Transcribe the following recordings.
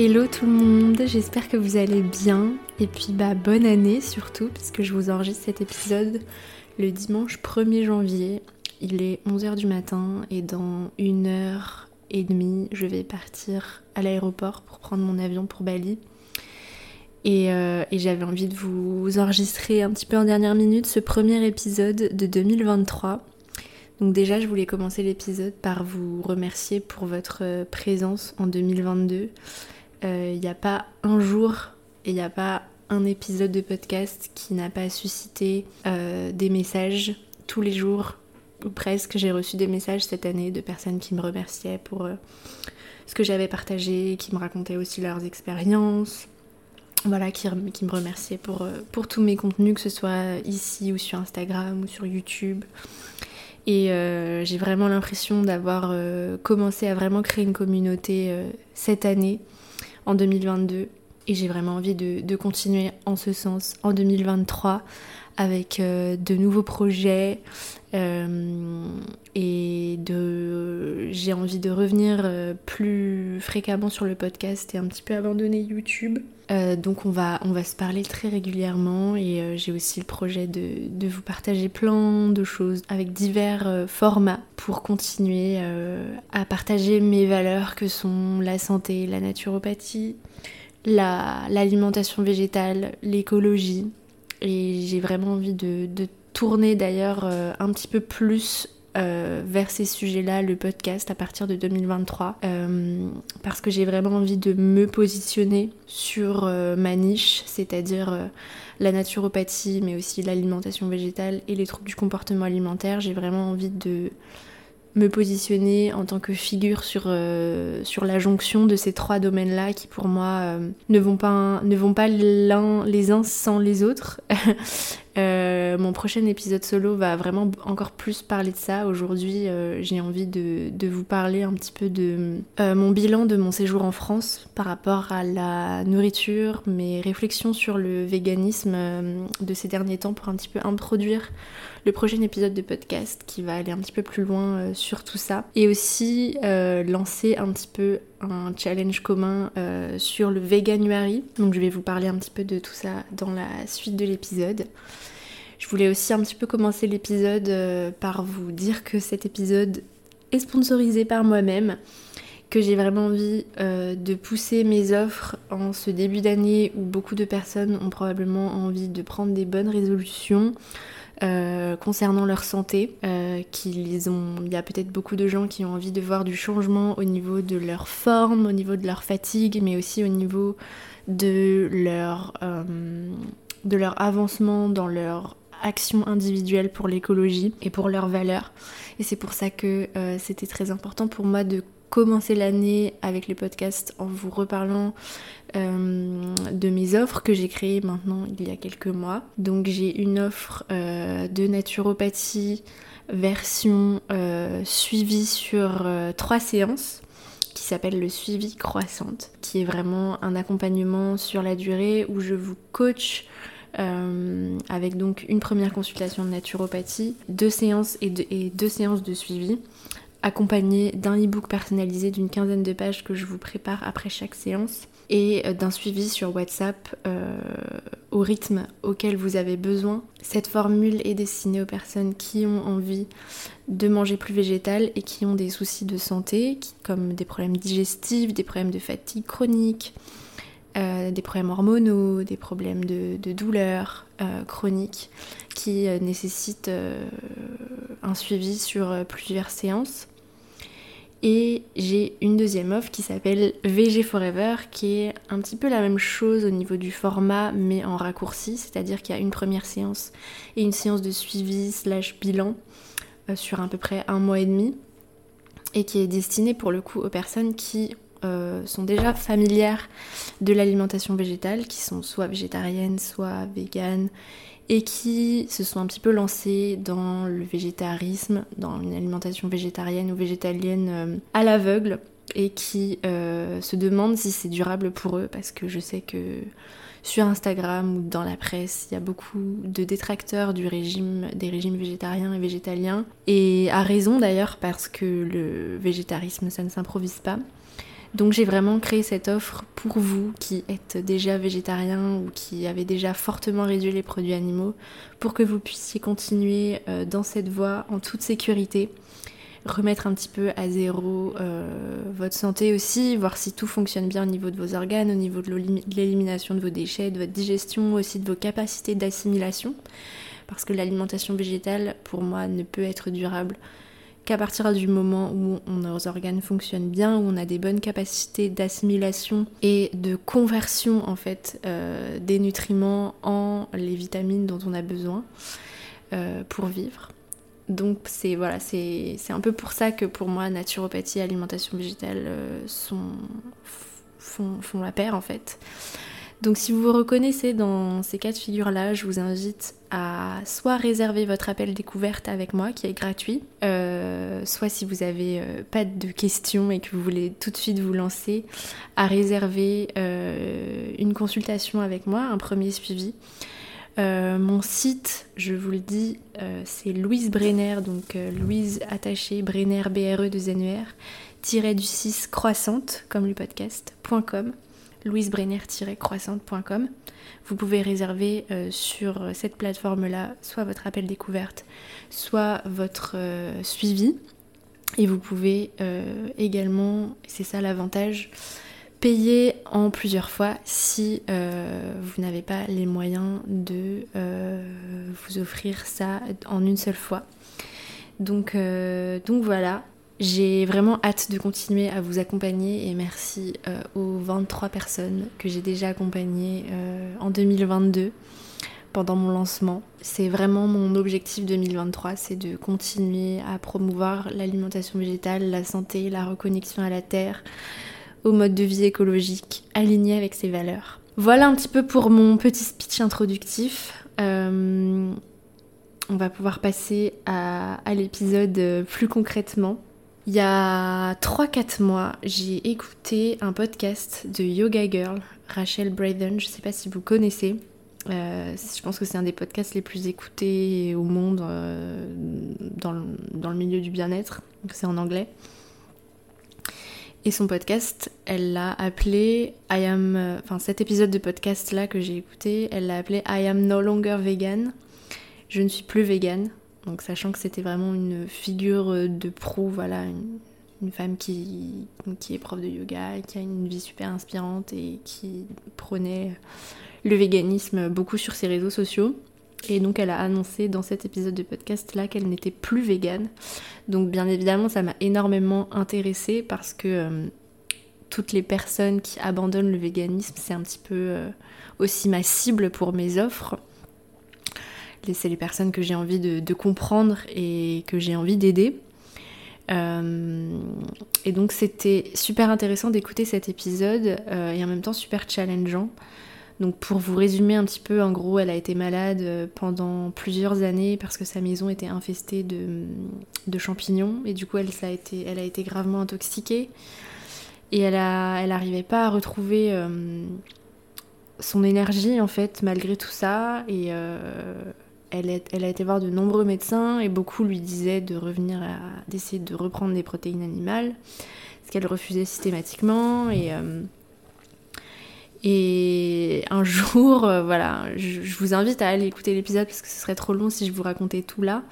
Hello tout le monde, j'espère que vous allez bien et puis bah bonne année surtout puisque je vous enregistre cet épisode le dimanche 1er janvier. Il est 11h du matin et dans une heure et demie je vais partir à l'aéroport pour prendre mon avion pour Bali. Et, euh, et j'avais envie de vous enregistrer un petit peu en dernière minute ce premier épisode de 2023. Donc déjà je voulais commencer l'épisode par vous remercier pour votre présence en 2022 il euh, n'y a pas un jour et il n'y a pas un épisode de podcast qui n'a pas suscité euh, des messages tous les jours ou presque. J'ai reçu des messages cette année de personnes qui me remerciaient pour euh, ce que j'avais partagé, qui me racontaient aussi leurs expériences. Voilà, qui, me remerciaient pour, pour tous mes contenus, que ce soit ici ou sur Instagram ou sur YouTube. Et j'ai vraiment l'impression d'avoir commencé à vraiment créer une communauté cette année en 2022 et j'ai vraiment envie de, continuer en ce sens en 2023 avec euh, de nouveaux projets euh, et de j'ai envie de revenir euh, plus fréquemment sur le podcast et un petit peu abandonner YouTube. donc on va, se parler très régulièrement et j'ai aussi le projet de, de, vous partager plein de choses avec divers formats pour continuer à partager mes valeurs que sont la santé, la naturopathie, l'alimentation végétale, l'écologie. Et j'ai vraiment envie de, tourner d'ailleurs euh, un petit peu plus euh, vers ces sujets-là, le podcast à partir de 2023, euh, parce que j'ai vraiment envie de me positionner sur ma niche, c'est-à-dire la naturopathie, mais aussi l'alimentation végétale et les troubles du comportement alimentaire. J'ai vraiment envie de me positionner en tant que figure sur, euh, sur la jonction de ces trois domaines-là qui pour moi euh, ne vont pas, ne vont pas l'un, les uns sans les autres. Euh, mon prochain épisode solo va vraiment encore plus parler de ça. Aujourd'hui, j'ai envie de, vous parler un petit peu de mon bilan de mon séjour en France par rapport à la nourriture, mes réflexions sur le véganisme de ces derniers temps pour un petit peu introduire le prochain épisode de podcast qui va aller un petit peu plus loin euh, sur tout ça. Et aussi euh, lancer un petit peu un challenge commun euh, sur le Veganuary. Donc je vais vous parler un petit peu de tout ça dans la suite de l'épisode. Je voulais aussi un petit peu commencer l'épisode par vous dire que cet épisode est sponsorisé par moi-même que j'ai vraiment envie de pousser mes offres en ce début d'année où beaucoup de personnes ont probablement envie de prendre des bonnes résolutions, euh, concernant leur santé, euh, qu'ils ont, il y a peut-être beaucoup de gens qui ont envie de voir du changement au niveau de leur forme, au niveau de leur fatigue, mais aussi au niveau de leur, euh, de leur avancement dans leur action individuelle pour l'écologie et pour leurs valeurs. Et c'est pour ça que c'était très important pour moi de commencer l'année avec les podcasts en vous reparlant euh, de mes offres que j'ai créées maintenant il y a quelques mois. Donc j'ai une offre euh, de naturopathie version euh, suivie sur trois séances qui s'appelle le suivi croissante, qui est vraiment un accompagnement sur la durée où je vous coach avec donc une première consultation de naturopathie, deux séances et deux séances de suivi accompagné d'un e-book personnalisé d'une quinzaine de pages que je vous prépare après chaque séance et euh, d'un suivi sur WhatsApp euh, au rythme auquel vous avez besoin. Cette formule est destinée aux personnes qui ont envie de manger plus végétal et qui ont des soucis de santé, comme des problèmes digestifs, des problèmes de fatigue chronique, euh, des problèmes hormonaux, des problèmes de, douleur chronique qui nécessitent un suivi sur plusieurs séances. Et j'ai une deuxième offre qui s'appelle VG Forever, qui est un petit peu la même chose au niveau du format, mais en raccourci, c'est-à-dire qu'il y a une première séance et une séance de suivi slash bilan euh, sur à peu près un mois et demi, et qui est destinée pour le coup aux personnes qui euh, sont déjà familières de l'alimentation végétale, qui sont soit végétariennes, soit véganes, et qui se sont un petit peu lancés dans le végétarisme, dans une alimentation végétarienne ou végétalienne euh, à l'aveugle et qui euh, se demandent si c'est durable pour eux parce que je sais que sur Instagram ou dans la presse, il y a beaucoup de détracteurs des régimes végétariens et végétaliens et à raison d'ailleurs parce que le végétarisme ça ne s'improvise pas. Donc j'ai vraiment créé cette offre pour vous qui êtes déjà végétarien ou qui avez déjà fortement réduit les produits animaux pour que vous puissiez continuer euh, dans cette voie en toute sécurité remettre un petit peu à zéro euh, votre santé aussi, voir si tout fonctionne bien au niveau de vos organes, au niveau de l'élimination de vos déchets, de votre digestion, aussi de vos capacités d'assimilation. Parce que l'alimentation végétale, pour moi, ne peut être durable qu'à partir du moment où nos organes fonctionnent bien, où on a des bonnes capacités d'assimilation et de conversion en fait euh, des nutriments en les vitamines dont on a besoin euh, pour vivre. Donc c'est voilà, c'est un peu pour ça que pour moi naturopathie et alimentation végétale euh, sont, font, font, la paire en fait. Donc si vous vous reconnaissez dans ces cas de figure-là, je vous invite à soit réserver votre appel découverte avec moi qui est gratuit, euh, soit si vous avez euh, pas de questions et que vous voulez tout de suite vous lancer, à réserver une consultation avec moi, un premier suivi. Euh, mon site, je vous le dis, euh, c'est Louise Brenner, donc euh, Louise attachée, Brenner, B-R-E de N-E-R, tiré du 6 croissante, comme le podcast.com, louisebrenner-croissante.com. Vous pouvez réserver sur cette plateforme-là soit votre appel découverte, soit votre suivi. Et vous pouvez également, c'est ça l'avantage, payer en plusieurs fois si euh, vous n'avez pas les moyens de euh, vous offrir ça en une seule fois. Donc, euh, donc voilà, j'ai vraiment hâte de continuer à vous accompagner et merci aux 23 personnes que j'ai déjà accompagnées en 2022 pendant mon lancement. C'est vraiment mon objectif 2023, c'est de continuer à promouvoir l'alimentation végétale, la santé, la reconnexion à la terre, au mode de vie écologique aligné avec ses valeurs. Voilà un petit peu pour mon petit speech introductif. Euh, on va pouvoir passer à, l'épisode plus concrètement. Il y a 3-4 mois, j'ai écouté un podcast de Yoga Girl, Rachel Braden, je ne sais pas si vous connaissez. Euh, je pense que c'est un des podcasts les plus écoutés au monde euh, dans, le, milieu du bien-être. C'est en anglais. Et son podcast, elle l'a appelé I am. Euh, enfin, cet épisode de podcast là que j'ai écouté, elle l'a appelé I am no longer vegan. Je ne suis plus vegan. Donc, sachant que c'était vraiment une figure de pro, voilà, une, femme qui, qui est prof de yoga, qui a une vie super inspirante et qui prenait le véganisme beaucoup sur ses réseaux sociaux. Et donc elle a annoncé dans cet épisode de podcast là qu'elle n'était plus végane. Donc bien évidemment ça m'a énormément intéressée parce que euh, toutes les personnes qui abandonnent le véganisme c'est un petit peu euh, aussi ma cible pour mes offres. C'est les personnes que j'ai envie de, comprendre et que j'ai envie d'aider. Euh, et donc c'était super intéressant d'écouter cet épisode et en même temps super challengeant donc pour vous résumer un petit peu, en gros, elle a été malade euh, pendant plusieurs années parce que sa maison était infestée de, champignons et du coup elle, a été, elle a été gravement intoxiquée et elle n'arrivait pas à retrouver euh, son énergie en fait malgré tout ça et euh, elle, a été voir de nombreux médecins et beaucoup lui disaient de revenir à d'essayer de reprendre des protéines animales ce qu'elle refusait systématiquement et et un jour, euh, voilà, je, vous invite à aller écouter l'épisode parce que ce serait trop long si je vous racontais tout là.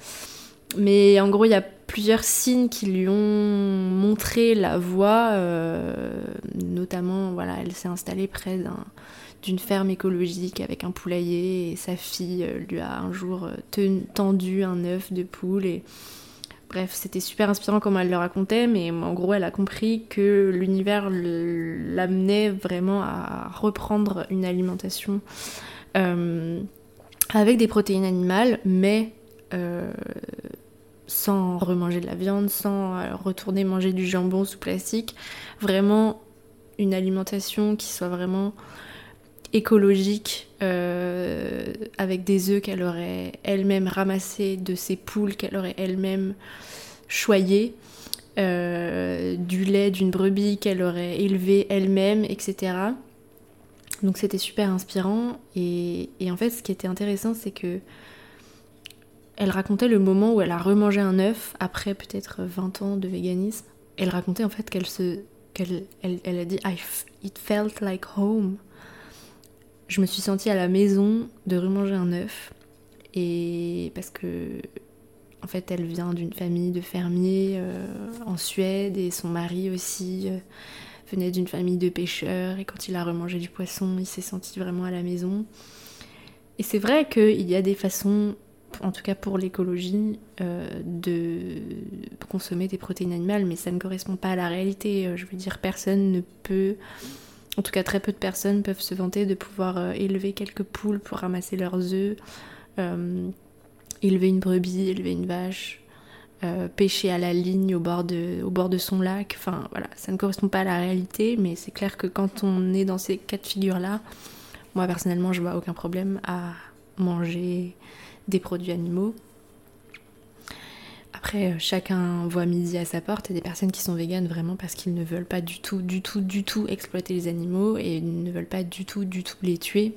Mais en gros, il y a plusieurs signes qui lui ont montré la voie, euh, notamment, voilà, elle s'est installée près d'une ferme écologique avec un poulailler et sa fille euh, lui a un jour tendu un œuf de poule et Bref, c'était super inspirant comment elle le racontait, mais en gros, elle a compris que l'univers l'amenait vraiment à reprendre une alimentation euh, avec des protéines animales, mais euh, sans remanger de la viande, sans euh, retourner manger du jambon sous plastique. Vraiment une alimentation qui soit vraiment écologique euh, avec des œufs qu'elle aurait elle-même ramassés de ses poules qu'elle aurait elle-même choyées, euh, du lait d'une brebis qu'elle aurait élevé elle-même, etc. Donc c'était super inspirant et, en fait ce qui était intéressant c'est que elle racontait le moment où elle a remangé un œuf après peut-être 20 ans de véganisme. Elle racontait en fait qu'elle se qu'elle elle, a dit It felt like home. Je me suis sentie à la maison de remanger un œuf. Et parce que, en fait, elle vient d'une famille de fermiers euh, en Suède et son mari aussi euh, venait d'une famille de pêcheurs. Et quand il a remangé du poisson, il s'est senti vraiment à la maison. Et c'est vrai qu'il y a des façons en tout cas pour l'écologie, euh, de consommer des protéines animales, mais ça ne correspond pas à la réalité. Je veux dire, personne ne peut, en tout cas très peu de personnes peuvent se vanter de pouvoir euh, élever quelques poules pour ramasser leurs œufs, élever une brebis, élever une vache, pêcher à la ligne au bord, de, au bord de son lac. Enfin voilà, ça ne correspond pas à la réalité, mais c'est clair que quand on est dans ces cas de figure-là, moi personnellement, je vois aucun problème à manger des produits animaux. Après, euh, chacun voit midi à sa porte. A des personnes qui sont véganes vraiment parce qu'ils ne veulent pas du tout, du tout, du tout exploiter les animaux et ne veulent pas du tout, du tout les tuer.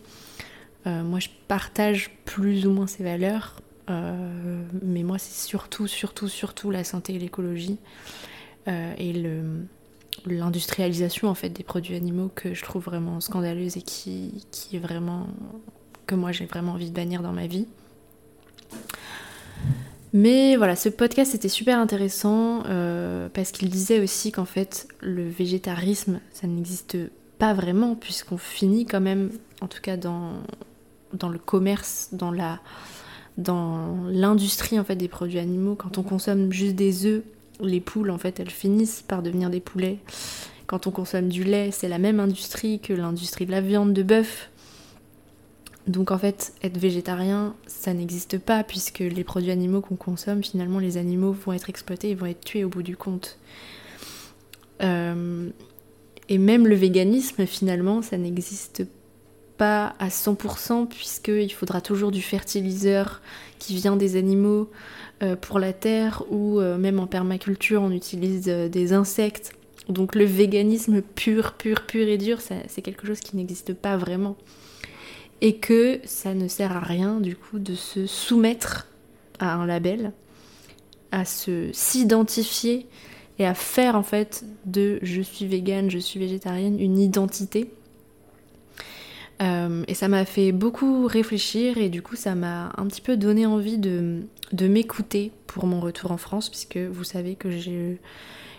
Euh, moi, je partage plus ou moins ces valeurs, euh, mais moi, c'est surtout, surtout, surtout la santé et l'écologie et l'industrialisation en fait des produits animaux que je trouve vraiment scandaleuse et qui, qui vraiment que moi j'ai vraiment envie de bannir dans ma vie. Mais voilà, ce podcast était super intéressant euh, parce qu'il disait aussi qu'en fait le végétarisme ça n'existe pas vraiment puisqu'on finit quand même, en tout cas dans, le commerce, dans l'industrie en fait des produits animaux, quand on consomme juste des œufs, les poules en fait elles finissent par devenir des poulets. Quand on consomme du lait, c'est la même industrie que l'industrie de la viande de bœuf. Donc en fait, être végétarien, ça n'existe pas puisque les produits animaux qu'on consomme, finalement, les animaux vont être exploités, ils vont être tués au bout du compte. Euh, et même le véganisme, finalement, ça n'existe pas à 100% puisqu'il faudra toujours du fertiliseur qui vient des animaux euh, pour la terre ou euh, même en permaculture, on utilise des insectes. Donc le véganisme pur, pur, pur et dur, c'est quelque chose qui n'existe pas vraiment et que ça ne sert à rien du coup de se soumettre à un label, à se s'identifier et à faire en fait de je suis végane, je suis végétarienne une identité. Euh, et ça m'a fait beaucoup réfléchir et du coup ça m'a un petit peu donné envie de, de m'écouter pour mon retour en France puisque vous savez que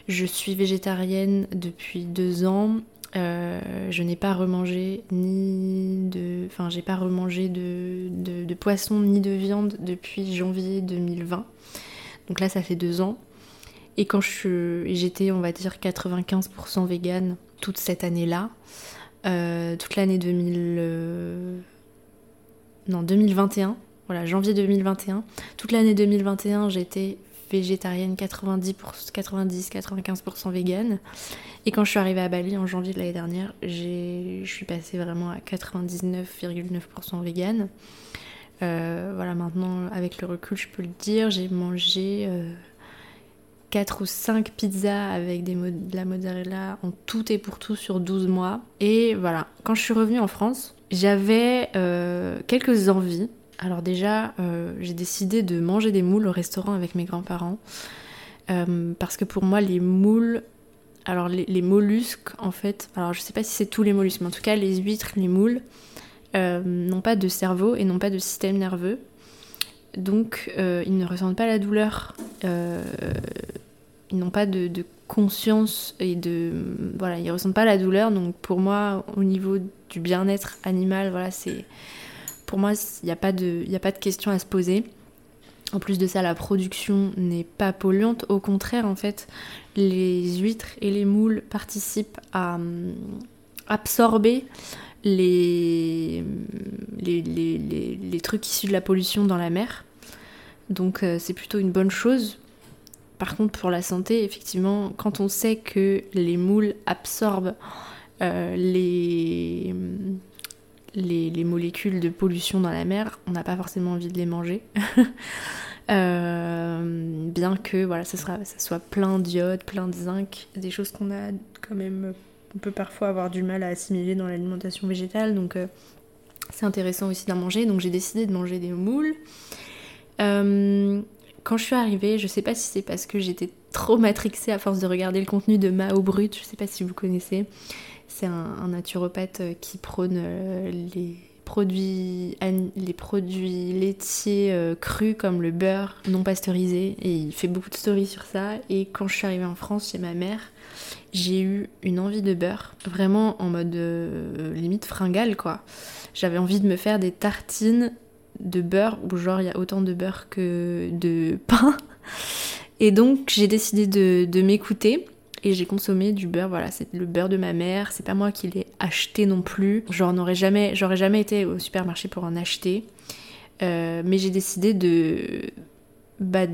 je suis végétarienne depuis deux ans euh, je n'ai pas remangé ni de. Enfin, j'ai pas remangé de, de, poisson ni de viande depuis janvier 2020. Donc là, ça fait deux ans. Et quand j'étais, on va dire, 95% vegan toute cette année-là, euh, toute l'année 2000. Euh, non, 2021. Voilà, janvier 2021. Toute l'année 2021, j'étais végétarienne 90-95% végane. Et quand je suis arrivée à Bali en janvier de l'année dernière, je suis passée vraiment à 99,9% végane. Euh, voilà, maintenant, avec le recul, je peux le dire, j'ai mangé 4 euh, ou 5 pizzas avec des de la mozzarella en tout et pour tout sur 12 mois. Et voilà, quand je suis revenue en France, j'avais euh, quelques envies alors déjà, euh, j'ai décidé de manger des moules au restaurant avec mes grands-parents. Euh, parce que pour moi, les moules... Alors les, mollusques, en fait... Alors je sais pas si c'est tous les mollusques, mais en tout cas les huîtres, les moules, euh, n'ont pas de cerveau et n'ont pas de système nerveux. Donc ils ne ressentent pas la douleur. ils n'ont pas de, de, conscience et de... Voilà, ils ressentent pas la douleur. Donc pour moi, au niveau du bien-être animal, voilà, c'est pour moi, il n'y a, pas de, de question à se poser. En plus de ça, la production n'est pas polluante. Au contraire, en fait, les huîtres et les moules participent à hum, absorber les, trucs issus de la pollution dans la mer. Donc euh, c'est plutôt une bonne chose. Par contre, pour la santé, effectivement, quand on sait que les moules absorbent euh, les les, molécules de pollution dans la mer, on n'a pas forcément envie de les manger. Euh, bien que voilà, ça, sera, ça soit plein d'iode, plein de zinc, des choses qu'on a quand même, on peut parfois avoir du mal à assimiler dans l'alimentation végétale, donc euh, c'est intéressant aussi d'en manger. Donc j'ai décidé de manger des moules. Euh, quand je suis arrivée, je sais pas si c'est parce que j'étais trop matrixée à force de regarder le contenu de Mao Brut, je sais pas si vous connaissez. C'est un, naturopathe qui prône les produits, les produits laitiers crus comme le beurre non pasteurisé et il fait beaucoup de stories sur ça et quand je suis arrivée en France chez ma mère j'ai eu une envie de beurre, vraiment en mode euh, limite fringale quoi. J'avais envie de me faire des tartines de beurre où genre il y a autant de beurre que de pain. Et donc j'ai décidé de, m'écouter et j'ai consommé du beurre. Voilà, c'est le beurre de ma mère. C'est pas moi qui l'ai acheté non plus. Genre n'aurais jamais, j'aurais jamais été au supermarché pour en acheter. Euh, mais j'ai décidé de bah,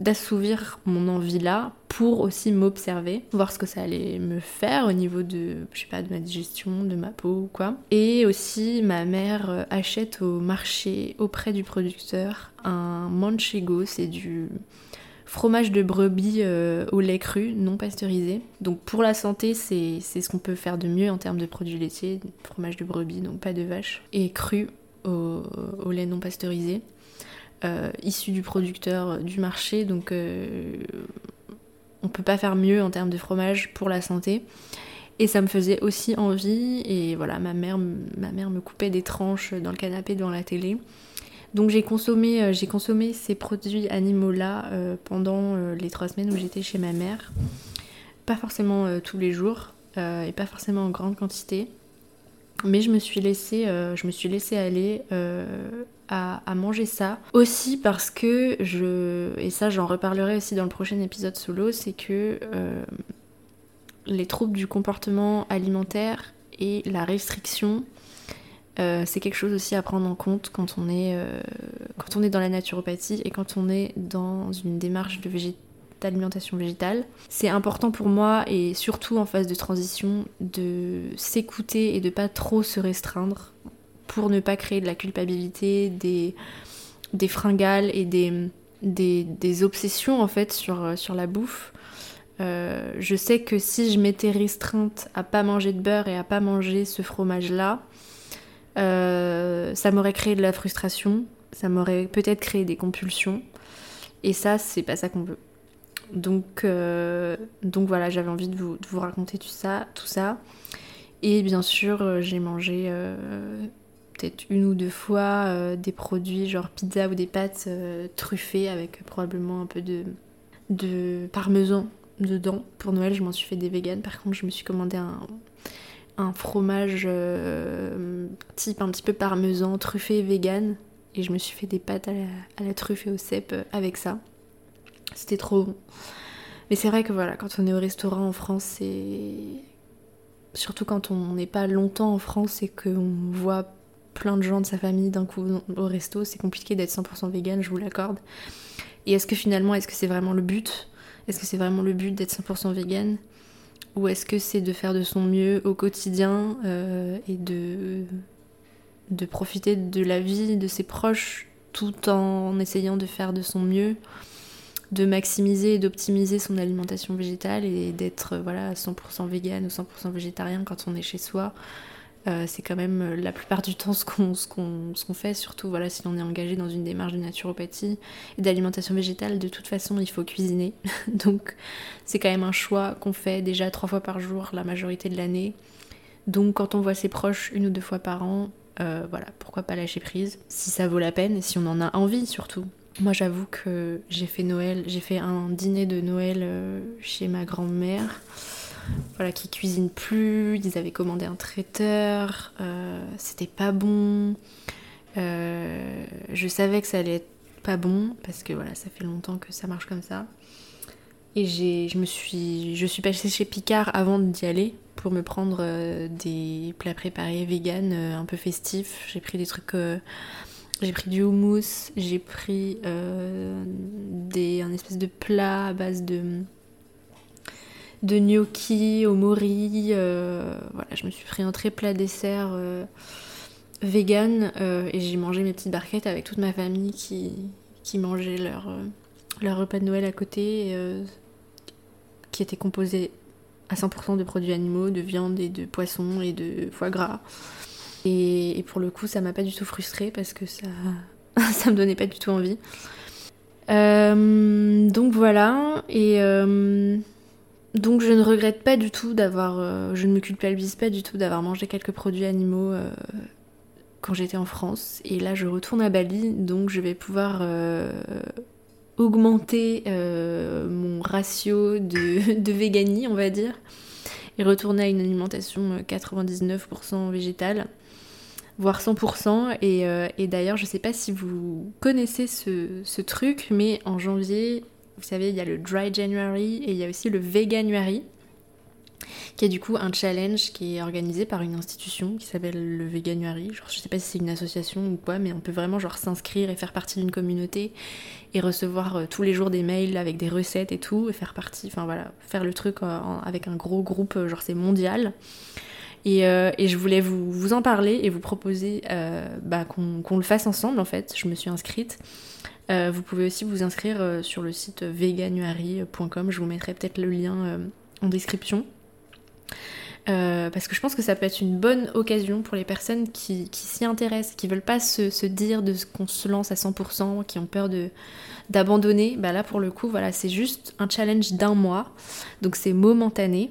d'assouvir mon envie là pour aussi m'observer, voir ce que ça allait me faire au niveau de, je pas, de ma digestion, de ma peau ou quoi. Et aussi, ma mère euh, achète au marché auprès du producteur un manchego, c'est du fromage de brebis euh, au lait cru, non pasteurisé. Donc pour la santé, c'est ce qu'on peut faire de mieux en termes de produits laitiers, fromage de brebis, donc pas de vache, et cru au lait non pasteurisé. Euh, issu du producteur euh, du marché, donc euh, on peut pas faire mieux en termes de fromage pour la santé. Et ça me faisait aussi envie, et voilà, ma mère, ma mère me coupait des tranches dans le canapé devant la télé. Donc j'ai consommé, j'ai consommé ces produits animaux-là pendant les trois semaines où j'étais chez ma mère. Pas forcément tous les jours, et pas forcément en grande quantité. Mais je me suis laissée, je me suis aller à, manger ça. Aussi parce que je, et ça j'en reparlerai aussi dans le prochain épisode solo, c'est que euh, les troubles du comportement alimentaire et la restriction, euh, c'est quelque chose aussi à prendre en compte quand on est, euh, quand on est dans la naturopathie et quand on est dans une démarche de d'alimentation végétale. C'est important pour moi et surtout en phase de transition de s'écouter et de pas trop se restreindre pour ne pas créer de la culpabilité, des, des fringales et des, des, obsessions en fait sur, sur la bouffe. Euh, je sais que si je m'étais restreinte à pas manger de beurre et à pas manger ce fromage-là, euh, ça m'aurait créé de la frustration, ça m'aurait peut-être créé des compulsions. Et ça, c'est pas ça qu'on veut. Donc, euh, donc voilà, j'avais envie de vous, de vous, raconter tout ça, tout ça. Et bien sûr, j'ai mangé peut-être une ou deux fois euh, des produits genre pizza ou des pâtes euh, truffées avec probablement un peu de, de parmesan dedans. Pour Noël, je m'en suis fait des véganes. Par contre, je me suis commandé un, un fromage euh, type un petit peu parmesan, truffé vegan. Et je me suis fait des pâtes à la, à truffe et au cèpe avec ça. C'était trop bon. Mais c'est vrai que voilà, quand on est au restaurant en France, c'est. Surtout quand on n'est pas longtemps en France et qu'on voit plein de gens de sa famille d'un coup au resto, c'est compliqué d'être 100% vegan, je vous l'accorde. Et est-ce que finalement, est-ce que c'est vraiment le but? Est-ce que c'est vraiment le but d'être 100% vegan? Ou est-ce que c'est de faire de son mieux au quotidien euh, et de, profiter de la vie de ses proches tout en essayant de faire de son mieux de maximiser et d'optimiser son alimentation végétale et d'être voilà 100% vegan ou 100% végétarien quand on est chez soi euh, c'est quand même euh, la plupart du temps ce qu'on fait, surtout voilà, si on est engagé dans une démarche de naturopathie et d'alimentation végétale, de toute façon il faut cuisiner. Donc c'est quand même un choix qu'on fait déjà trois fois par jour la majorité de l'année. Donc quand on voit ses proches une ou deux fois par an, euh, voilà, pourquoi pas lâcher prise, si ça vaut la peine et si on en a envie surtout. Moi j'avoue que j'ai fait Noël, j'ai fait un dîner de Noël chez ma grand-mère voilà, qui cuisinent plus. Ils avaient commandé un traiteur, euh, c'était pas bon. Euh, je savais que ça allait être pas bon parce que voilà, ça fait longtemps que ça marche comme ça. Et je me suis, je passée chez Picard avant d'y aller pour me prendre euh, des plats préparés vegan un peu festifs. J'ai pris des trucs, j'ai pris du houmous, j'ai pris des, un espèce de plat à base de de gnocchi au mori. Euh, voilà, je me suis pris un très plat dessert euh, vegan euh, et j'ai mangé mes petites barquettes avec toute ma famille qui, qui mangeait leur, repas de Noël à côté, qui était composé à 100% de produits animaux, de viande et de poisson et de foie gras. Et, pour le coup, ça m'a pas du tout frustrée parce que ça, ça me donnait pas du tout envie. donc voilà, et donc je ne regrette pas du tout d'avoir, je ne me culpabilise pas du tout d'avoir mangé quelques produits animaux quand j'étais en France. Et là je retourne à Bali, donc je vais pouvoir augmenter mon ratio de, de on va dire et retourner à une alimentation 99% euh, végétale, voire 100%. Euh, et, d'ailleurs, je ne sais pas si vous connaissez ce, truc, mais en janvier, vous savez, il y a le Dry January et il y a aussi le Veganuary qui est du coup un challenge qui est organisé par une institution qui s'appelle le Veganuary. Genre, je sais pas si c'est une association ou quoi, mais on peut vraiment genre s'inscrire et faire partie d'une communauté et recevoir euh, tous les jours des mails avec des recettes et tout, et faire partie, enfin voilà, faire le truc euh, avec un gros groupe, euh, genre c'est mondial. Et, je voulais vous, en parler et vous proposer bah, qu'on le fasse ensemble en fait. Je me suis inscrite. vous pouvez aussi vous inscrire sur le site veganuary.com. Je vous mettrai peut-être le lien en description. Euh, parce que je pense que ça peut être une bonne occasion pour les personnes qui, s'y intéressent, qui veulent pas se, dire de qu'on se lance à 100%, qui ont peur d'abandonner. Bah là pour le coup voilà c'est juste un challenge d'un mois, donc c'est momentané.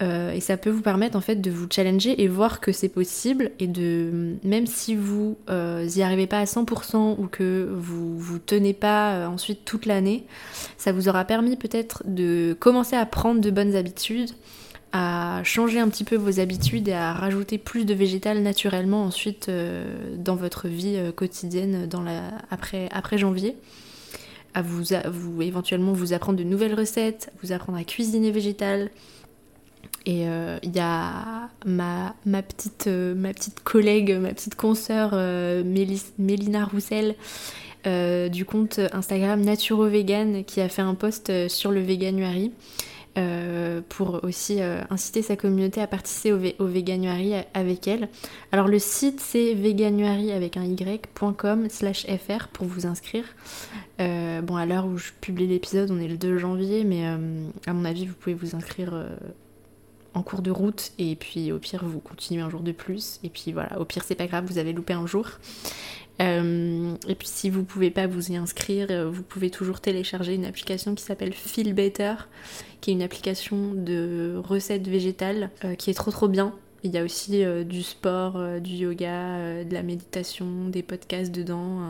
Euh, et ça peut vous permettre en fait de vous challenger et voir que c'est possible et de même si vous euh, y arrivez pas à 100% ou que vous vous tenez pas ensuite toute l'année, ça vous aura permis peut-être de commencer à prendre de bonnes habitudes, à changer un petit peu vos habitudes et à rajouter plus de végétal naturellement ensuite euh, dans votre vie euh, quotidienne dans la, après, après janvier. À vous, vous éventuellement vous apprendre de nouvelles recettes, vous apprendre à cuisiner végétal. Et euh, il y a ma, ma, petite, ma petite collègue, ma petite consoeur Mélina Roussel du compte Instagram Naturo Vegan qui a fait un post sur le Veganuary euh, pour aussi euh, inciter sa communauté à participer au, au Veganuary avec elle. Alors le site c'est veganuary avec un y.com slash fr pour vous inscrire. Euh, bon à l'heure où je publie l'épisode on est le 2 janvier mais à mon avis vous pouvez vous inscrire en cours de route et puis au pire vous continuez un jour de plus et puis voilà au pire c'est pas grave vous avez loupé un jour euh, et puis si vous pouvez pas vous y inscrire, euh, vous pouvez toujours télécharger une application qui s'appelle Feel Better, qui est une application de recettes végétales euh, qui est trop trop bien. Il y a aussi du sport, du yoga, de la méditation, des podcasts dedans,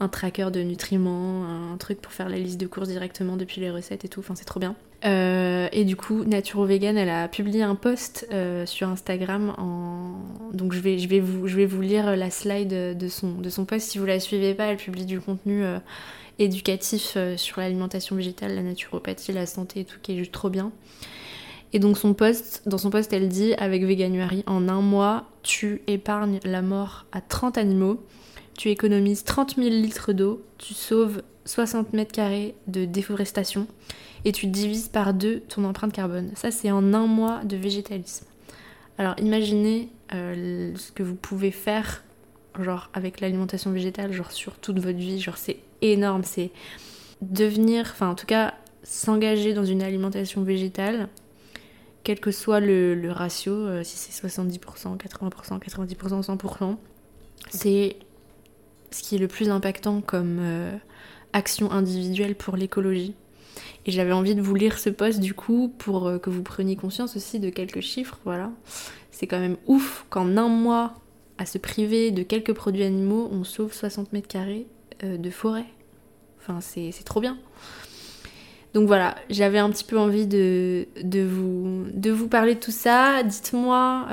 un tracker de nutriments, un truc pour faire la liste de courses directement depuis les recettes et tout, enfin c'est trop bien. Euh, et du coup, Naturo Vegan, elle a publié un post euh, sur Instagram. Donc je vais, je, vais vous, je vais vous lire la slide de son, de son post. Si vous la suivez pas, elle publie du contenu euh, éducatif sur l'alimentation végétale, la naturopathie, la santé et tout, qui est juste trop bien. Et donc son post, dans son post, elle dit avec Veganuary, en un mois, tu épargnes la mort à 30 animaux tu économises 30 000 litres d'eau, tu sauves 60 mètres carrés de déforestation et tu divises par deux ton empreinte carbone. Ça, c'est en un mois de végétalisme. Alors imaginez euh, ce que vous pouvez faire genre avec l'alimentation végétale, genre sur toute votre vie, genre c'est énorme, c'est devenir, enfin en tout cas s'engager dans une alimentation végétale, quel que soit le, ratio, euh, si c'est 70%, 80%, 90%, 100%, c'est ce qui est le plus impactant comme euh, action individuelle pour l'écologie. Et j'avais envie de vous lire ce post du coup pour euh, que vous preniez conscience aussi de quelques chiffres. Voilà. C'est quand même ouf qu'en un mois, à se priver de quelques produits animaux, on sauve 60 mètres carrés euh, de forêt. Enfin, c'est trop bien. Donc voilà, j'avais un petit peu envie de, vous, de vous parler de tout ça. Dites-moi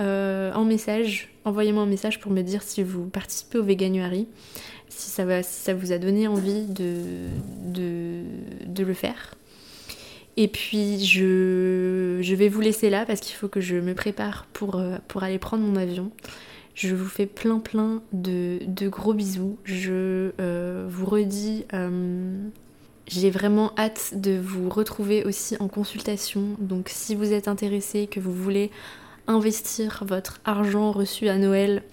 en message, envoyez-moi un message pour me dire si vous participez au Veganuary si ça, vous a donné envie de, le faire. Et puis je, vais vous laisser là parce qu'il faut que je me prépare pour, euh, aller prendre mon avion. Je vous fais plein plein de, gros bisous. Je euh, vous redis, euh, j'ai vraiment hâte de vous retrouver aussi en consultation. Donc si vous êtes intéressé, que vous voulez investir votre argent reçu à Noël,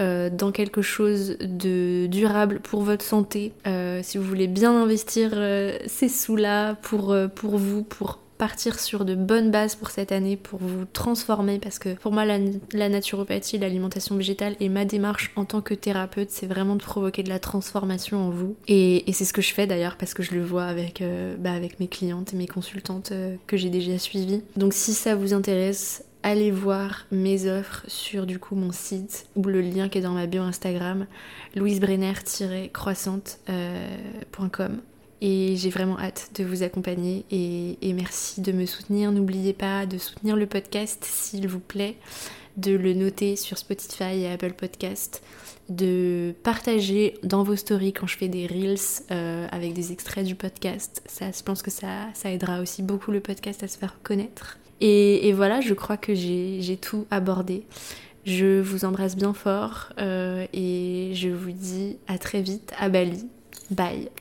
euh, dans quelque chose de durable pour votre santé, euh, si vous voulez bien investir euh, ces sous-là pour, pour vous, pour partir sur de bonnes bases pour cette année, pour vous transformer, parce que pour moi la, naturopathie, l'alimentation végétale et ma démarche en tant que thérapeute, c'est vraiment de provoquer de la transformation en vous. Et, c'est ce que je fais d'ailleurs, parce que je le vois avec, bah, avec mes clientes et mes consultantes que j'ai déjà suivies. Donc si ça vous intéresse, allez voir mes offres sur du coup mon site ou le lien qui est dans ma bio Instagram, louisebrenner-croissante.com et j'ai vraiment hâte de vous accompagner et, merci de me soutenir. N'oubliez pas de soutenir le podcast s'il vous plaît, de le noter sur Spotify et Apple Podcast, de partager dans vos stories quand je fais des reels euh, avec des extraits du podcast. Ça, je pense que ça, ça aidera aussi beaucoup le podcast à se faire connaître. Et, voilà, je crois que j'ai tout abordé. Je vous embrasse bien fort euh, et je vous dis à très vite à Bali. Bye